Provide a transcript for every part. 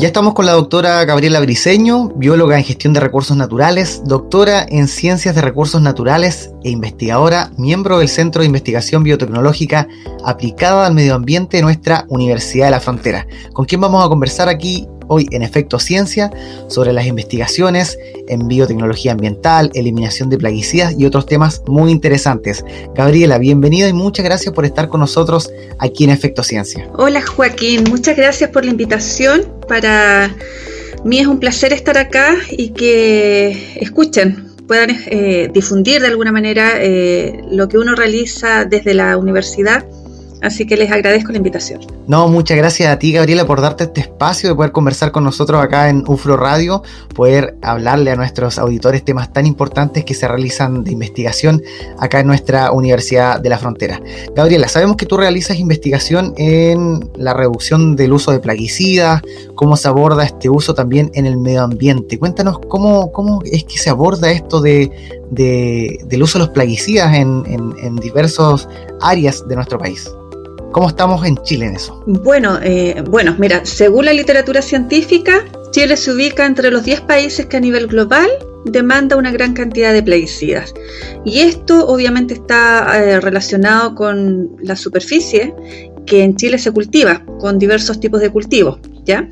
Ya estamos con la doctora Gabriela Briceño, bióloga en gestión de recursos naturales, doctora en ciencias de recursos naturales e investigadora, miembro del Centro de Investigación Biotecnológica aplicada al medio ambiente de nuestra Universidad de la Frontera, con quien vamos a conversar aquí hoy en Efecto Ciencia sobre las investigaciones en biotecnología ambiental, eliminación de plaguicidas y otros temas muy interesantes. Gabriela, bienvenida y muchas gracias por estar con nosotros aquí en Efecto Ciencia. Hola Joaquín, muchas gracias por la invitación. Para mí es un placer estar acá y que escuchen puedan eh, difundir de alguna manera eh, lo que uno realiza desde la universidad Así que les agradezco la invitación. No, muchas gracias a ti, Gabriela, por darte este espacio de poder conversar con nosotros acá en UFRO Radio, poder hablarle a nuestros auditores temas tan importantes que se realizan de investigación acá en nuestra Universidad de la Frontera. Gabriela, sabemos que tú realizas investigación en la reducción del uso de plaguicidas, cómo se aborda este uso también en el medio ambiente. Cuéntanos cómo, cómo es que se aborda esto de, del uso de los plaguicidas en, en, en diversas áreas de nuestro país. ¿Cómo estamos en Chile en eso? Bueno, eh, bueno, mira, según la literatura científica, Chile se ubica entre los 10 países que a nivel global demanda una gran cantidad de plaguicidas. Y esto obviamente está eh, relacionado con la superficie que en Chile se cultiva, con diversos tipos de cultivos, ¿ya?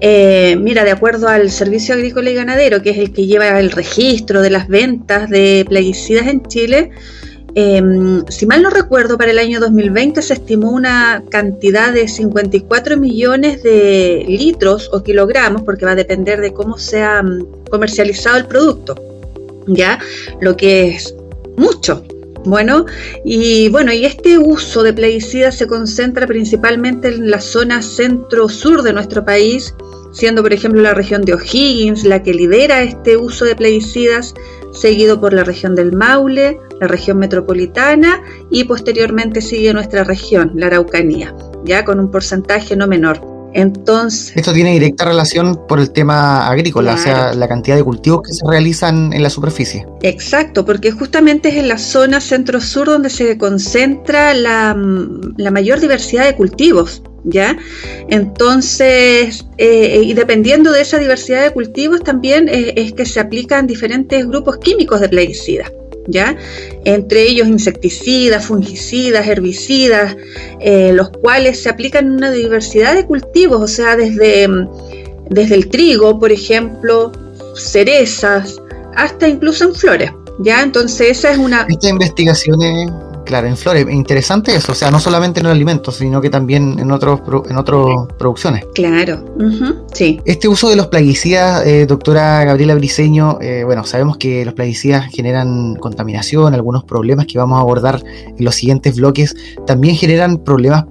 Eh, mira, de acuerdo al Servicio Agrícola y Ganadero, que es el que lleva el registro de las ventas de plaguicidas en Chile, Em, si mal no recuerdo, para el año 2020 se estimó una cantidad de 54 millones de litros o kilogramos, porque va a depender de cómo sea mm, comercializado el producto, ¿ya? Lo que es mucho. Bueno, y bueno, y este uso de plaguicidas se concentra principalmente en la zona centro-sur de nuestro país, siendo por ejemplo la región de O'Higgins la que lidera este uso de plaguicidas, seguido por la región del Maule, la región metropolitana y posteriormente sigue nuestra región, la Araucanía, ya con un porcentaje no menor. Entonces, esto tiene directa relación por el tema agrícola, o sea, la cantidad de cultivos que se realizan en la superficie. Exacto, porque justamente es en la zona centro-sur donde se concentra la, la mayor diversidad de cultivos. ¿ya? Entonces, eh, y dependiendo de esa diversidad de cultivos también eh, es que se aplican diferentes grupos químicos de plaguicidas. ¿Ya? Entre ellos insecticidas, fungicidas, herbicidas, eh, los cuales se aplican en una diversidad de cultivos, o sea, desde, desde el trigo, por ejemplo, cerezas, hasta incluso en flores, ¿ya? Entonces esa es una... Esta investigación es Claro, en flores, interesante eso, o sea, no solamente en los alimentos, sino que también en otros en otras producciones. Claro, sí. Este uso de los plaguicidas, eh, doctora Gabriela Briceño, eh, bueno, sabemos que los plaguicidas generan contaminación, algunos problemas que vamos a abordar en los siguientes bloques, también generan problemas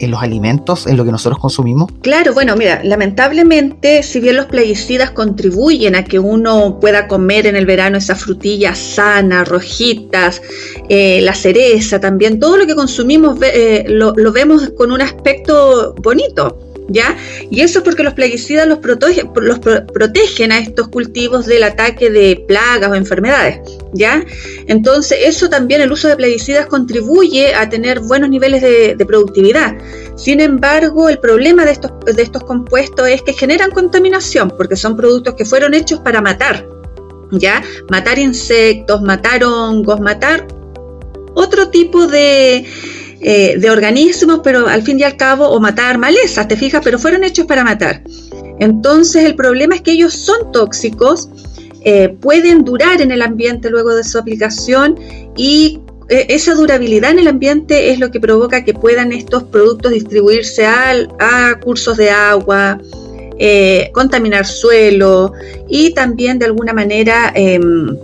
en los alimentos, en lo que nosotros consumimos? Claro, bueno, mira, lamentablemente, si bien los plaguicidas contribuyen a que uno pueda comer en el verano esas frutillas sanas, rojitas, eh, la cereza también, todo lo que consumimos eh, lo, lo vemos con un aspecto bonito ¿ya? Y eso es porque los plaguicidas los, los protegen a estos cultivos del ataque de plagas o enfermedades, ¿ya? Entonces, eso también, el uso de plaguicidas contribuye a tener buenos niveles de, productividad. Sin embargo, el problema de estos, de estos compuestos es que generan contaminación, porque son productos que fueron hechos para matar, ¿ya? Matar insectos, matar hongos, matar otro tipo de eh, de organismos, pero al fin y al cabo, o matar malezas, te fijas, pero fueron hechos para matar. Entonces el problema es que ellos son tóxicos, eh, pueden durar en el ambiente luego de su aplicación y eh, esa durabilidad en el ambiente es lo que provoca que puedan estos productos distribuirse a, cursos de agua, contaminar suelo y también de alguna manera em,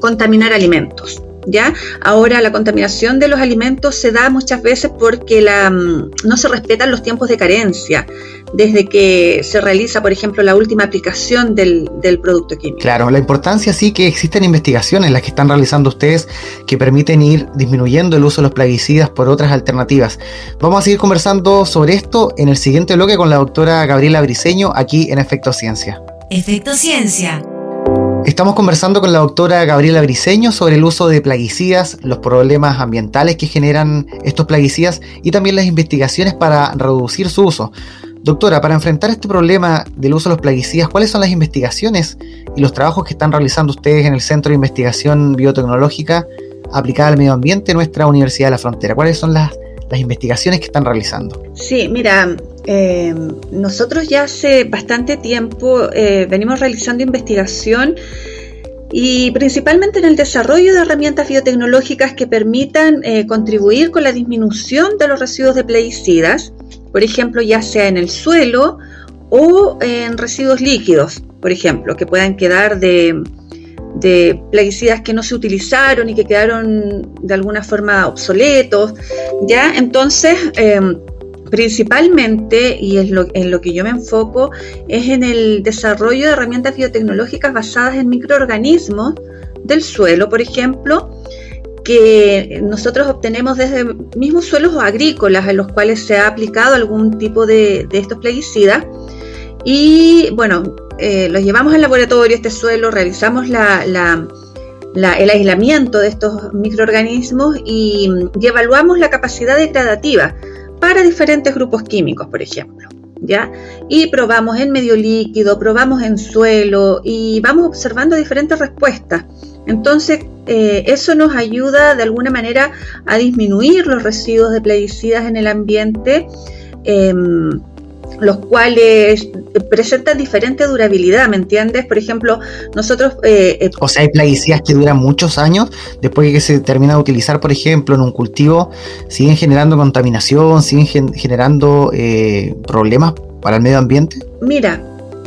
contaminar alimentos. ¿Ya? Ahora la contaminación de los alimentos se da muchas veces porque la, mm, no se respetan los tiempos de carencia desde que se realiza, por ejemplo, la última aplicación del, del, producto químico. Claro, la importancia sí que existen investigaciones las que están realizando ustedes que permiten ir disminuyendo el uso de los plaguicidas por otras alternativas. Vamos a seguir conversando sobre esto en el siguiente bloque con la doctora Gabriela Briseño aquí en Efecto Ciencia. Efecto Ciencia Estamos conversando con la doctora Gabriela Briseño sobre el uso de plaguicidas, los problemas ambientales que generan estos plaguicidas y también las investigaciones para reducir su uso. Doctora, para enfrentar este problema del uso de los plaguicidas, ¿cuáles son las investigaciones y los trabajos que están realizando ustedes en el Centro de Investigación Biotecnológica aplicada al medio ambiente de nuestra Universidad de la Frontera? ¿Cuáles son las, las investigaciones que están realizando? Sí, mira, eh, nosotros ya hace bastante tiempo eh, venimos realizando investigación y principalmente en el desarrollo de herramientas biotecnológicas que permitan eh, contribuir con la disminución de los residuos de plaguicidas, por ejemplo, ya sea en el suelo o en residuos líquidos, por ejemplo, que puedan quedar de, de plaguicidas que no se utilizaron y que quedaron de alguna forma obsoletos, ¿ya? Entonces, principalmente, y es en lo que yo me enfoco, es en el desarrollo de herramientas biotecnológicas basadas en microorganismos del suelo, por ejemplo, que nosotros obtenemos desde mismos suelos agrícolas en los cuales se ha aplicado algún tipo de, estos plaguicidas. Y bueno, eh, los llevamos al laboratorio, este suelo, realizamos el aislamiento de estos microorganismos y, y evaluamos la capacidad degradativa para diferentes grupos químicos, por ejemplo. ¿Ya? Y probamos en medio líquido, probamos en suelo y vamos observando diferentes respuestas. Entonces, eh, eso nos ayuda de alguna manera a disminuir los residuos de plaguicidas en el ambiente. Em, los cuales presentan diferente durabilidad, ¿me entiendes? Por ejemplo, nosotros... Eh, eh, o sea, hay plaguicidas que duran muchos años después de que se termina de utilizar, por ejemplo, en un cultivo, siguen generando contaminación, siguen generando eh, problemas para el medio ambiente. Mira,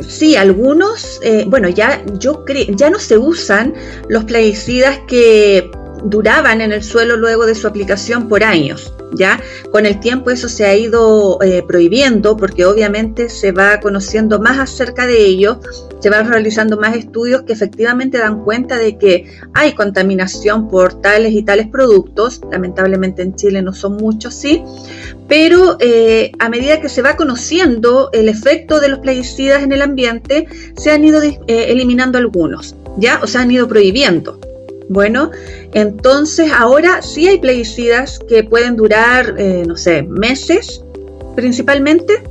Sí, algunos, bueno, ya yo creo, ya no se usan los plaguicidas que duraban en el suelo luego de su aplicación por años. ¿ya? Con el tiempo eso se ha ido eh, prohibiendo porque obviamente se va conociendo más acerca de ello, se van realizando más estudios que efectivamente dan cuenta de que hay contaminación por tales y tales productos, lamentablemente en Chile no son muchos, sí, pero eh, a medida que se va conociendo el efecto de los plaguicidas en el ambiente, se han ido eh, eliminando algunos, ¿ya? O se han ido prohibiendo. Bueno, entonces ahora sí hay plaguicidas que pueden durar, eh, no sé, meses principalmente.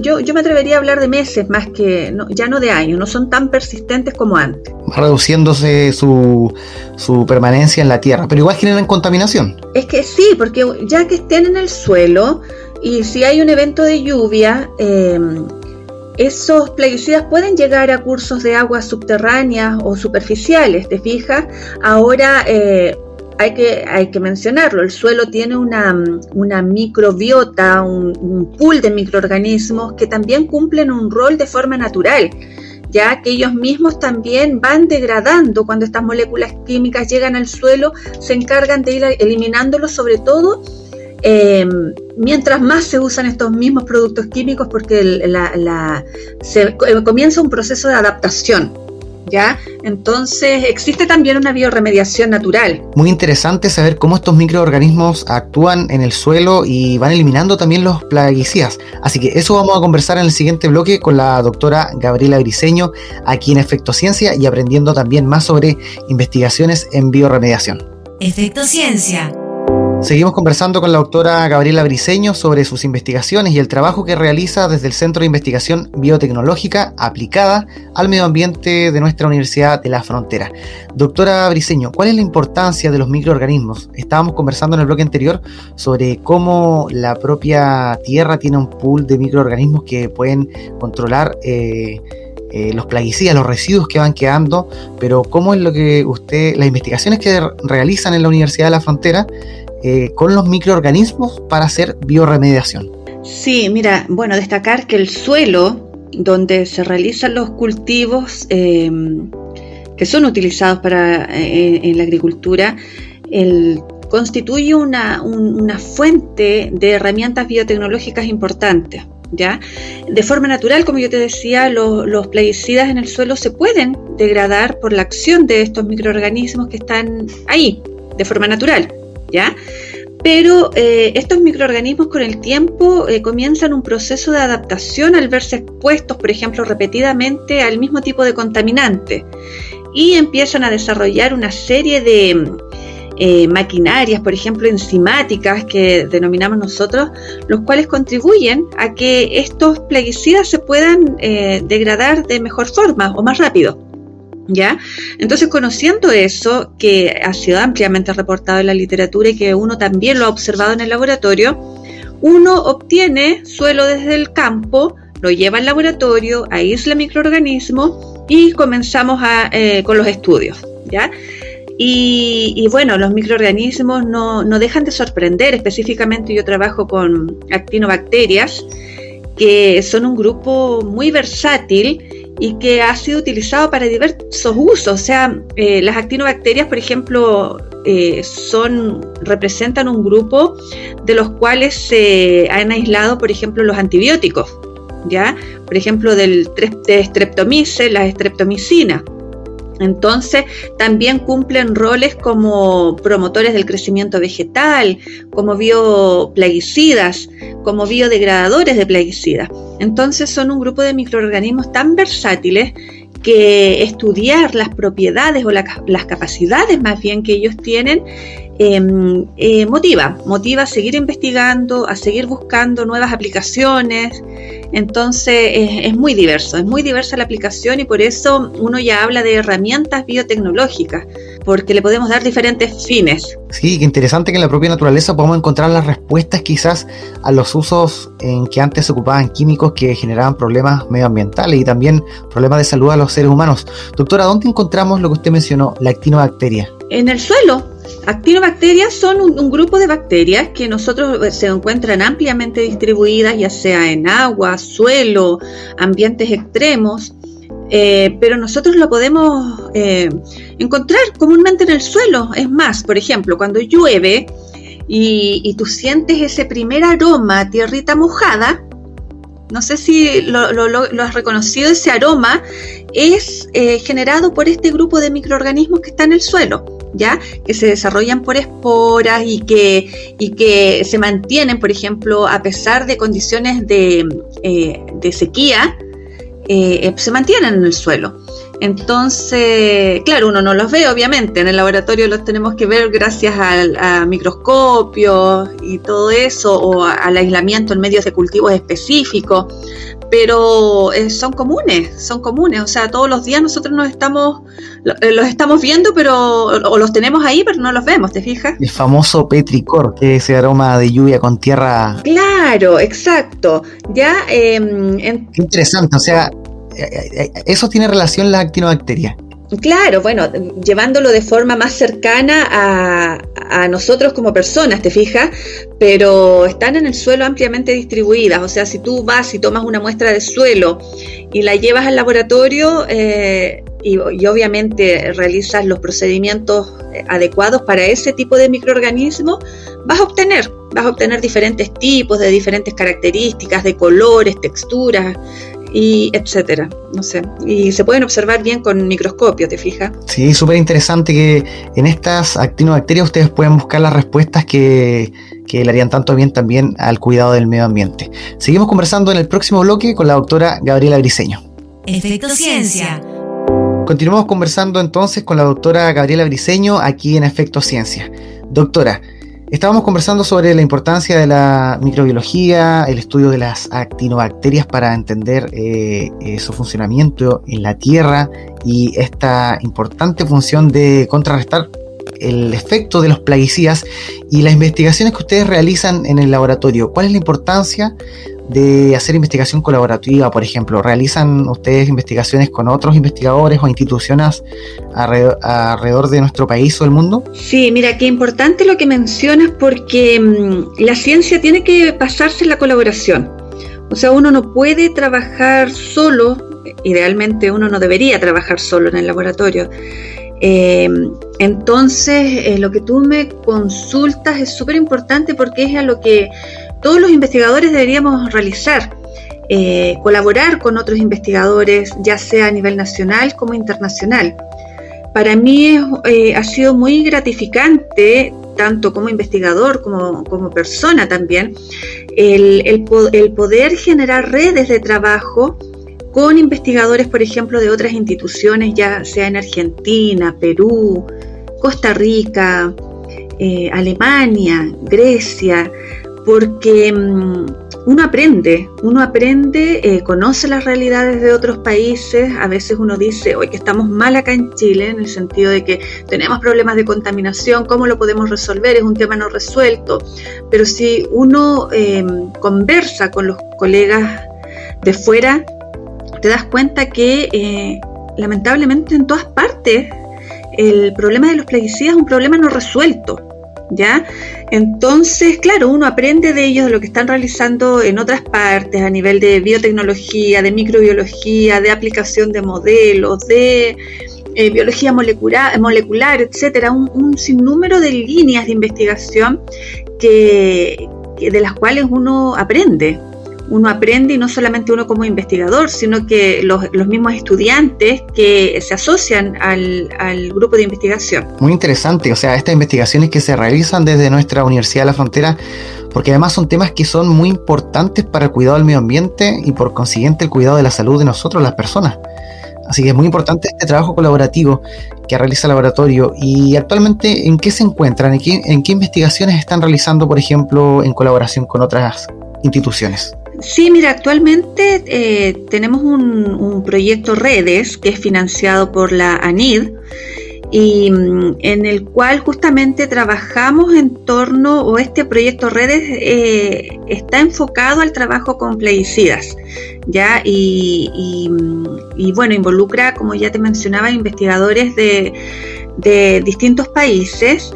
Yo, yo me atrevería a hablar de meses más que, ya no de años, no son tan persistentes como antes. Reduciéndose su, su permanencia en la tierra, pero igual generan contaminación. Es que sí, porque ya que estén en el suelo y si hay un evento de lluvia, eh, esos plaguicidas pueden llegar a cursos de aguas subterráneas o superficiales, ¿te fijas? Ahora eh, hay, que, hay que mencionarlo, el suelo tiene una, microbiota, un, un, pool de microorganismos que también cumplen un rol de forma natural ya que ellos mismos también van degradando cuando estas moléculas químicas llegan al suelo, se encargan de ir eliminándolos sobre todo eh, mientras más se usan estos mismos productos químicos porque se, eh, comienza un proceso de adaptación. ¿Ya? Entonces existe también una bioremediación natural. Muy interesante saber cómo estos microorganismos actúan en el suelo y van eliminando también los plaguicidas. Así que eso vamos a conversar en el siguiente bloque con la doctora Gabriela Griseño aquí en Efecto Ciencia y aprendiendo también más sobre investigaciones en bioremediación. Efecto Ciencia Seguimos conversando con la doctora Gabriela Briseño sobre sus investigaciones y el trabajo que realiza desde el Centro de Investigación Biotecnológica aplicada al medio ambiente de nuestra Universidad de la Frontera. Doctora Briseño, ¿cuál es la importancia de los microorganismos? Estábamos conversando en el bloque anterior sobre cómo la propia Tierra tiene un pool de microorganismos que pueden controlar eh, eh, los plaguicidas, los residuos que van quedando, pero cómo es lo que usted, las investigaciones que realizan en la Universidad de la Frontera eh, con los microorganismos para hacer bioremediación. Sí, mira, bueno, destacar que el suelo donde se realizan los cultivos em, que son utilizados para, eh, en la agricultura, constituye una, una fuente de herramientas biotecnológicas importantes. ¿Ya? De forma natural, como yo te decía, los plaguicidas en el suelo se pueden degradar por la acción de estos microorganismos que están ahí, de forma natural, Pero eh, estos microorganismos con el tiempo eh, comienzan un proceso de adaptación al verse expuestos, por ejemplo, repetidamente al mismo tipo de contaminante y empiezan a desarrollar una serie de eh, maquinarias, por ejemplo, enzimáticas que denominamos nosotros, los cuales contribuyen a que estos plaguicidas se puedan degradar de mejor forma o más rápido. Entonces, conociendo eso, que ha sido ampliamente reportado en la literatura y que uno también lo ha observado en el laboratorio, uno obtiene suelo desde el campo, lo lleva al laboratorio, aísla microorganismos y comenzamos eh, con los estudios. Y, bueno, los microorganismos no, dejan de sorprender, específicamente yo trabajo con actinobacterias, que son un grupo muy versátil y que ha sido utilizado para diversos usos. O sea, eh, las actinobacterias, por ejemplo, eh, son, representan un grupo de los cuales se han aislado, por ejemplo, los antibióticos, ¿ya? Por ejemplo, del de streptomyces, la streptomicina. Entonces, también cumplen roles como promotores del crecimiento vegetal, como bioplaguicidas, como biodegradadores de plaguicidas. Entonces, son un grupo de microorganismos tan versátiles que estudiar las propiedades o las capacidades más bien que ellos tienen Em, eh, motiva, motiva a seguir investigando, a seguir buscando nuevas aplicaciones. Entonces es, muy diverso, es muy diversa la aplicación y por eso uno ya habla de herramientas biotecnológicas, porque le podemos dar diferentes fines. Sí, qué interesante que en la propia naturaleza podemos encontrar las respuestas quizás a los usos en que antes se ocupaban químicos que generaban problemas medioambientales y también problemas de salud a los seres humanos. Doctora, ¿dónde encontramos lo que usted mencionó, la actinobacteria? En el suelo, Actinobacterias son un, grupo de bacterias que nosotros eh, se encuentran ampliamente distribuidas, ya sea en agua, suelo, ambientes extremos, eh, pero nosotros lo podemos eh, encontrar comúnmente en el suelo. Es más, por ejemplo, cuando llueve y, tú sientes ese primer aroma tierrita mojada, no sé si lo, has reconocido, ese aroma es generado por este grupo de microorganismos que está en el suelo. ¿Ya? Que se desarrollan por esporas y que, y que se mantienen, por ejemplo, a pesar de condiciones de, eh, sequía, eh, se mantienen en el suelo. Entonces, claro, uno no los ve, obviamente, en el laboratorio los tenemos que ver gracias al, a microscopios y todo eso, o al aislamiento en medios de cultivos específicos, pero eh, son comunes, son comunes, o sea, todos los días nosotros nos estamos, eh, los estamos viendo, pero, o los tenemos ahí, pero no los vemos, ¿te fijas? El famoso petricor, que es ese aroma de lluvia con tierra. Claro, exacto. Ya, em, Qué interesante, o sea, eh, eso tiene relación la actinobacteria. Claro, bueno, llevándolo de forma más cercana a, nosotros como personas, ¿te fijas? Pero están en el suelo ampliamente distribuidas. O sea, si tú vas y tomas una muestra de suelo y la llevas al laboratorio eh, y, obviamente realizas los procedimientos eh, adecuados para ese tipo de microorganismo, vas a obtener, vas a obtener diferentes tipos, de diferentes características, de colores, texturas, y etcétera, no sé. Y se pueden observar bien con microscopio, ¿te fijas? Sí, súper interesante que en estas actinobacterias ustedes pueden buscar las respuestas que, que le harían tanto bien también al cuidado del medio ambiente. Seguimos conversando en el próximo bloque con la doctora Gabriela Briseño. Efecto Ciencia. Continuamos conversando entonces con la doctora Gabriela Briseño aquí en Efecto Ciencia. Doctora, Estábamos conversando sobre la importancia de la microbiología, el estudio de las actinobacterias para entender eh, eh, su funcionamiento en la Tierra y esta importante función de contrarrestar el efecto de los plaguicidas y las investigaciones que ustedes realizan en el laboratorio. ¿Cuál es la importancia de hacer investigación colaborativa, por ejemplo? ¿Realizan ustedes investigaciones con otros investigadores o instituciones alrededor, de nuestro país o el mundo? Sí, mira, qué importante lo que mencionas porque mm, la ciencia tiene que pasarse en la colaboración. O sea, uno no puede trabajar solo, idealmente uno no debería trabajar solo en el laboratorio. entonces, lo que tú me consultas es súper importante porque es a lo que todos los investigadores deberíamos realizar. colaborar con otros investigadores, ya sea a nivel nacional como internacional. Para mí ha sido muy gratificante tanto como investigador como, como persona también, el, el, poder generar redes de trabajo con investigadores, por ejemplo, de otras instituciones, ya sea en Argentina, Perú, Costa Rica, eh, Alemania, Grecia, porque mm, uno aprende, uno aprende, eh, conoce las realidades de otros países, a veces uno dice, hoy que estamos mal acá en Chile, en el sentido de que tenemos problemas de contaminación, ¿cómo lo podemos resolver? Es un tema no resuelto, pero si uno em, conversa con los colegas de fuera, te das cuenta que eh, lamentablemente en todas partes el problema de los plaguicidas es un problema no resuelto. ¿Ya? Entonces, claro, uno aprende de ellos, de lo que están realizando en otras partes, a nivel de biotecnología, de microbiología, de aplicación de modelos, de eh, biología molecular, molecular etcétera, un, sinnúmero de líneas de investigación que, de las cuales uno aprende uno aprende y no solamente uno como investigador, sino que los, mismos estudiantes que se asocian al, grupo de investigación. Muy interesante, o sea, estas investigaciones que se realizan desde nuestra Universidad de la Frontera, porque además son temas que son muy importantes para el cuidado del medio ambiente y por consiguiente el cuidado de la salud de nosotros, las personas. Así que es muy importante este trabajo colaborativo que realiza el laboratorio. ¿Y actualmente en qué se encuentran? ¿En qué, en qué investigaciones están realizando, por ejemplo, en colaboración con otras instituciones? Sí, mira, actualmente eh, tenemos un, proyecto Redes que es financiado por la ANID y mm, en el cual justamente trabajamos en torno, o este proyecto Redes eh, está enfocado al trabajo con plaguicidas, ¿ya? Y, mm, bueno, involucra, como ya te mencionaba, investigadores de, de distintos países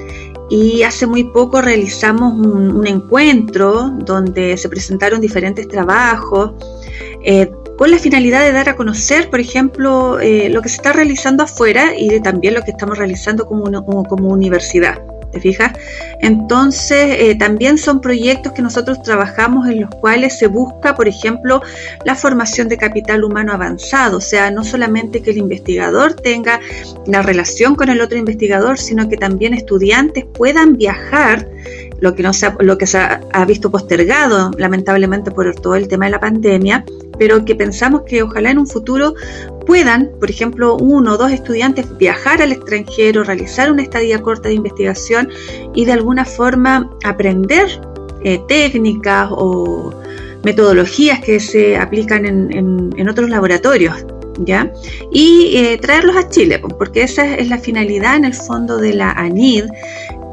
y hace muy poco realizamos un, encuentro donde se presentaron diferentes trabajos eh, con la finalidad de dar a conocer, por ejemplo, eh, lo que se está realizando afuera y también lo que estamos realizando como universidad. ¿Te fijas? Entonces, eh, también son proyectos que nosotros trabajamos en los cuales se busca, por ejemplo, la formación de capital humano avanzado, o sea, no solamente que el investigador tenga la relación con el otro investigador, sino que también estudiantes puedan viajar lo que, no se lo que se ha, visto postergado lamentablemente por todo el tema de la pandemia, pero que pensamos que ojalá en un futuro puedan, por ejemplo, uno o dos estudiantes viajar al extranjero, realizar una estadía corta de investigación y de alguna forma aprender eh, técnicas o metodologías que se aplican en, otros laboratorios. ¿Ya? Y eh, traerlos a Chile, porque esa es la finalidad en el fondo de la ANID,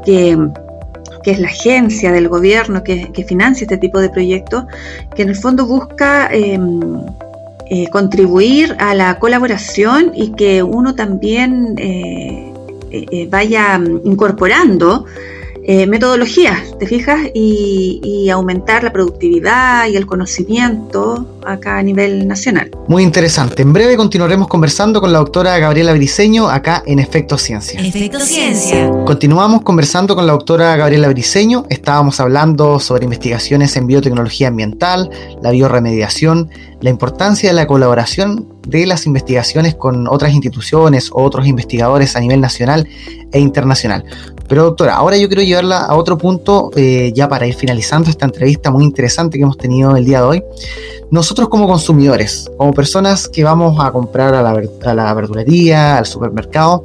que es la agencia del gobierno que, financia este tipo de proyectos, que en el fondo busca em, eh, contribuir a la colaboración y que uno también eh, eh, vaya incorporando eh, metodologías, ¿te fijas? Y, aumentar la productividad y el conocimiento acá a nivel nacional. Muy interesante. En breve continuaremos conversando con la doctora Gabriela Briceño acá en Efecto Ciencia. Efecto Ciencia. Continuamos conversando con la doctora Gabriela Briceño. Estábamos hablando sobre investigaciones en biotecnología ambiental, la bioremediación, la importancia de la colaboración de las investigaciones con otras instituciones o otros investigadores a nivel nacional e internacional. Pero doctora, ahora yo quiero llevarla a otro punto, eh, ya para ir finalizando esta entrevista muy interesante que hemos tenido el día de hoy. Nosotros como consumidores, como personas que vamos a comprar a la, verdulería, al supermercado,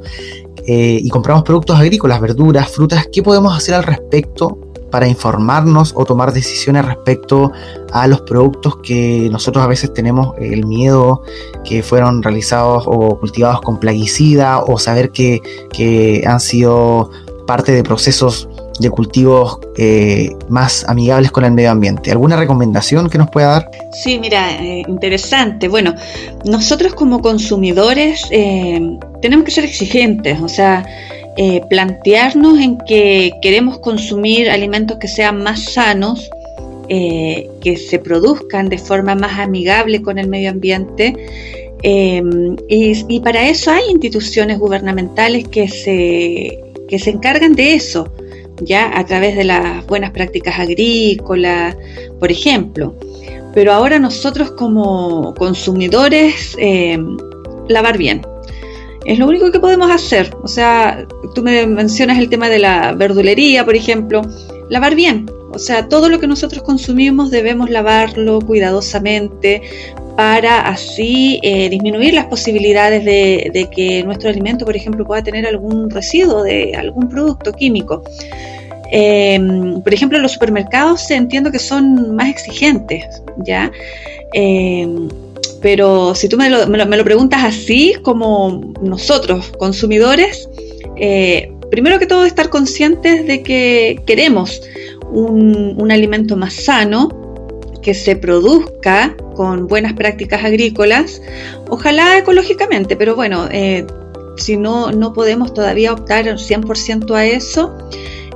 eh, y compramos productos agrícolas, verduras, frutas, ¿qué podemos hacer al respecto para informarnos o tomar decisiones respecto a los productos que nosotros a veces tenemos el miedo que fueron realizados o cultivados con plaguicida o saber que han sido parte de procesos de cultivos eh, más amigables con el medio ambiente. ¿Alguna recomendación que nos pueda dar? Sí, mira, eh, interesante. Bueno, nosotros como consumidores eh, tenemos que ser exigentes, o sea, plantearnos en que queremos consumir alimentos que sean más sanos, que se produzcan de forma más amigable con el medio ambiente y, para eso hay instituciones gubernamentales que se, que se encargan de eso, ya a través de las buenas prácticas agrícolas, por ejemplo. Pero ahora nosotros como consumidores, em, lavar bien. Es lo único que podemos hacer. O sea, tú me mencionas el tema de la verdulería, por ejemplo. Lavar bien. O sea, todo lo que nosotros consumimos debemos lavarlo cuidadosamente para así eh, disminuir las posibilidades de, que nuestro alimento, por ejemplo, pueda tener algún residuo de algún producto químico. Em, por ejemplo, los supermercados entiendo que son más exigentes, ¿ya? Em, pero si tú me lo, me, lo, preguntas así, como nosotros, consumidores, eh, primero que todo estar conscientes de que queremos un, un alimento más sano, que se produzca con buenas prácticas agrícolas, ojalá ecológicamente, pero bueno, eh, si no, no podemos todavía optar 100% a eso,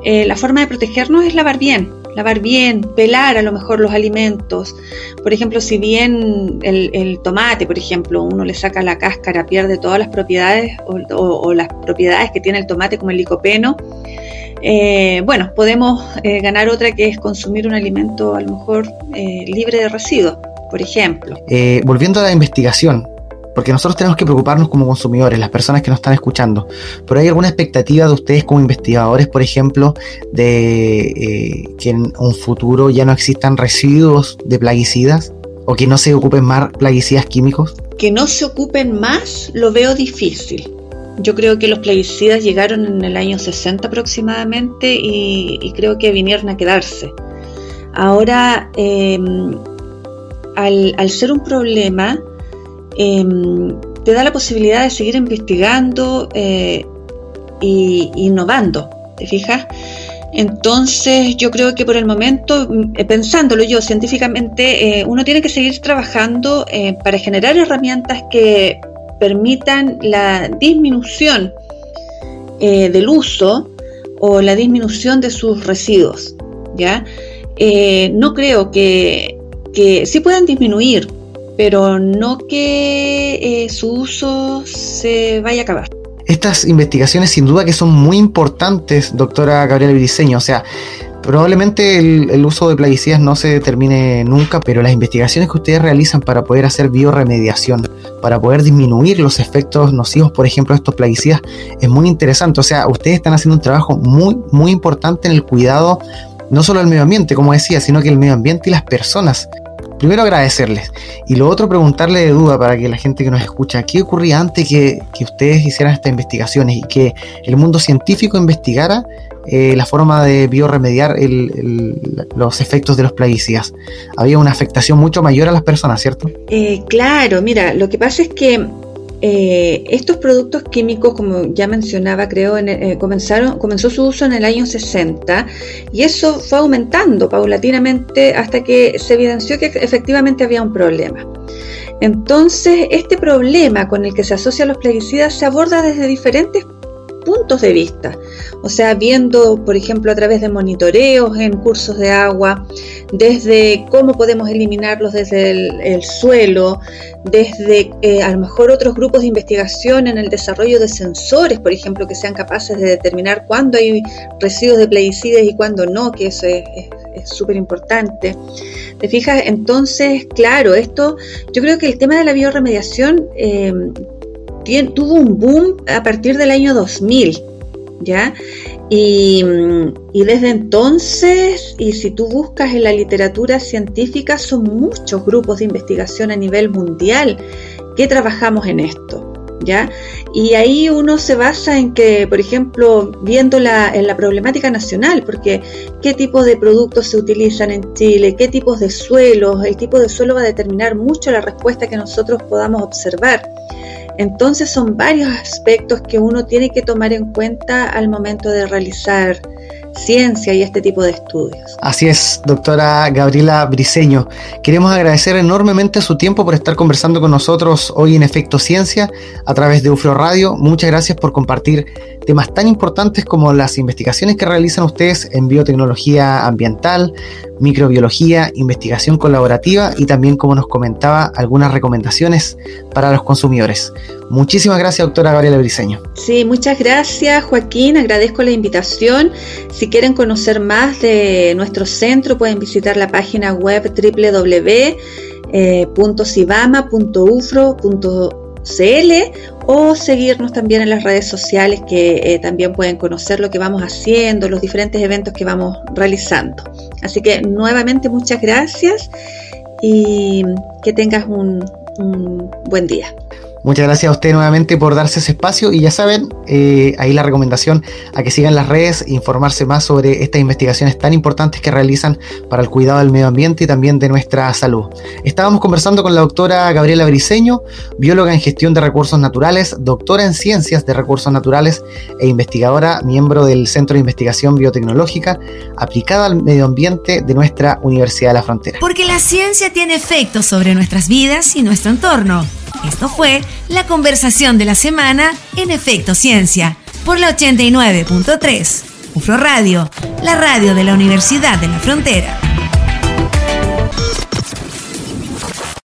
eh, la forma de protegernos es lavar bien, lavar bien, pelar a lo mejor los alimentos. Por ejemplo, si bien el, tomate, por ejemplo, uno le saca la cáscara, pierde todas las propiedades o las propiedades que tiene el tomate como el licopeno, eh, bueno, podemos eh, ganar otra que es consumir un alimento a lo mejor eh, libre de residuos, por ejemplo. volviendo a la investigación, porque nosotros tenemos que preocuparnos como consumidores, las personas que nos están escuchando, pero ¿hay alguna expectativa de ustedes como investigadores, por ejemplo, de que en un futuro ya no existan residuos de plaguicidas o que no se ocupen más plaguicidas químicos? Que no se ocupen más lo veo difícil yo creo que los plaguicidas llegaron en el año 60 aproximadamente y, creo que vinieron a quedarse. Ahora, em, al, ser un problema, em, te da la posibilidad de seguir investigando e innovando, ¿te fijas? Entonces yo creo que por el momento, eh, pensándolo yo científicamente, eh, uno tiene que seguir trabajando para generar herramientas que permitan la disminución eh, del uso o la disminución de sus residuos. ¿ya? Eh, no creo que, que sí puedan disminuir, pero no que eh, su uso se vaya a acabar. Estas investigaciones sin duda que son muy importantes, doctora Gabriela Briceño. O sea, Probablemente el, uso de plaguicidas no se determine nunca, pero las investigaciones que ustedes realizan para poder hacer bioremediación, para poder disminuir los efectos nocivos, por ejemplo, de estos plaguicidas, es muy interesante. O sea, ustedes están haciendo un trabajo muy, muy importante en el cuidado, no solo del medio ambiente, como decía, sino que el medio ambiente y las personas. Primero agradecerles y lo otro preguntarle de duda para que la gente que nos escucha, ¿qué ocurría antes que, que ustedes hicieran estas investigaciones y que el mundo científico investigara eh, la forma de bioremediar los efectos de los plaguicidas. Había una afectación mucho mayor a las personas, ¿cierto? Eh, claro, mira, lo que pasa es que eh, estos productos químicos, como ya mencionaba, creo, comenzaron, comenzó su uso en el año 60 y eso fue aumentando paulatinamente hasta que se evidenció que efectivamente había un problema. Entonces, este problema con el que se asocian los plaguicidas se aborda desde diferentes puntos de vista, o sea, viendo, por ejemplo, a través de monitoreos en cursos de agua, desde cómo podemos eliminarlos desde el, suelo, desde eh, a lo mejor otros grupos de investigación en el desarrollo de sensores, por ejemplo, que sean capaces de determinar cuándo hay residuos de plaguicidas y cuándo no, que eso es súper importante. ¿Te fijas? Entonces, claro, esto, yo creo que el tema de la bioremediación eh, tuvo un boom a partir del año 2000, ¿ya? Y, y, desde entonces, y si tú buscas en la literatura científica, son muchos grupos de investigación a nivel mundial que trabajamos en esto. ¿Ya? Y ahí uno se basa en que, por ejemplo, viendo la, en la problemática nacional, porque qué tipo de productos se utilizan en Chile, qué tipos de suelos, el tipo de suelo va a determinar mucho la respuesta que nosotros podamos observar. Entonces son varios aspectos que uno tiene que tomar en cuenta al momento de realizar ciencia y este tipo de estudios. Así es, doctora Gabriela Briseño. Queremos agradecer enormemente su tiempo por estar conversando con nosotros hoy en Efecto Ciencia a través de UFRO Radio. Muchas gracias por compartir temas tan importantes como las investigaciones que realizan ustedes en biotecnología ambiental, microbiología, investigación colaborativa y también, como nos comentaba, algunas recomendaciones para los consumidores. Muchísimas gracias, doctora Gabriela Briceño. Sí, muchas gracias, Joaquín. Agradezco la invitación. Si quieren conocer más de nuestro centro, pueden visitar la página web www.sibama.ufro.cl o seguirnos también en las redes sociales que eh, también pueden conocer lo que vamos haciendo, los diferentes eventos que vamos realizando. Así que nuevamente muchas gracias y que tengas un buen día. Muchas gracias a usted nuevamente por darse ese espacio y ya saben, eh, ahí la recomendación a que sigan las redes, informarse más sobre estas investigaciones tan importantes que realizan para el cuidado del medio ambiente y también de nuestra salud. Estábamos conversando con la doctora Gabriela Briceño, bióloga en gestión de recursos naturales, doctora en ciencias de recursos naturales e investigadora, miembro del Centro de Investigación Biotecnológica aplicada al medio ambiente de nuestra Universidad de la Frontera. Porque la ciencia tiene efectos sobre nuestras vidas y nuestro entorno. Esto fue la conversación de la semana en Efecto Ciencia por la 89.3. UFRO Radio, la radio de la Universidad de la Frontera.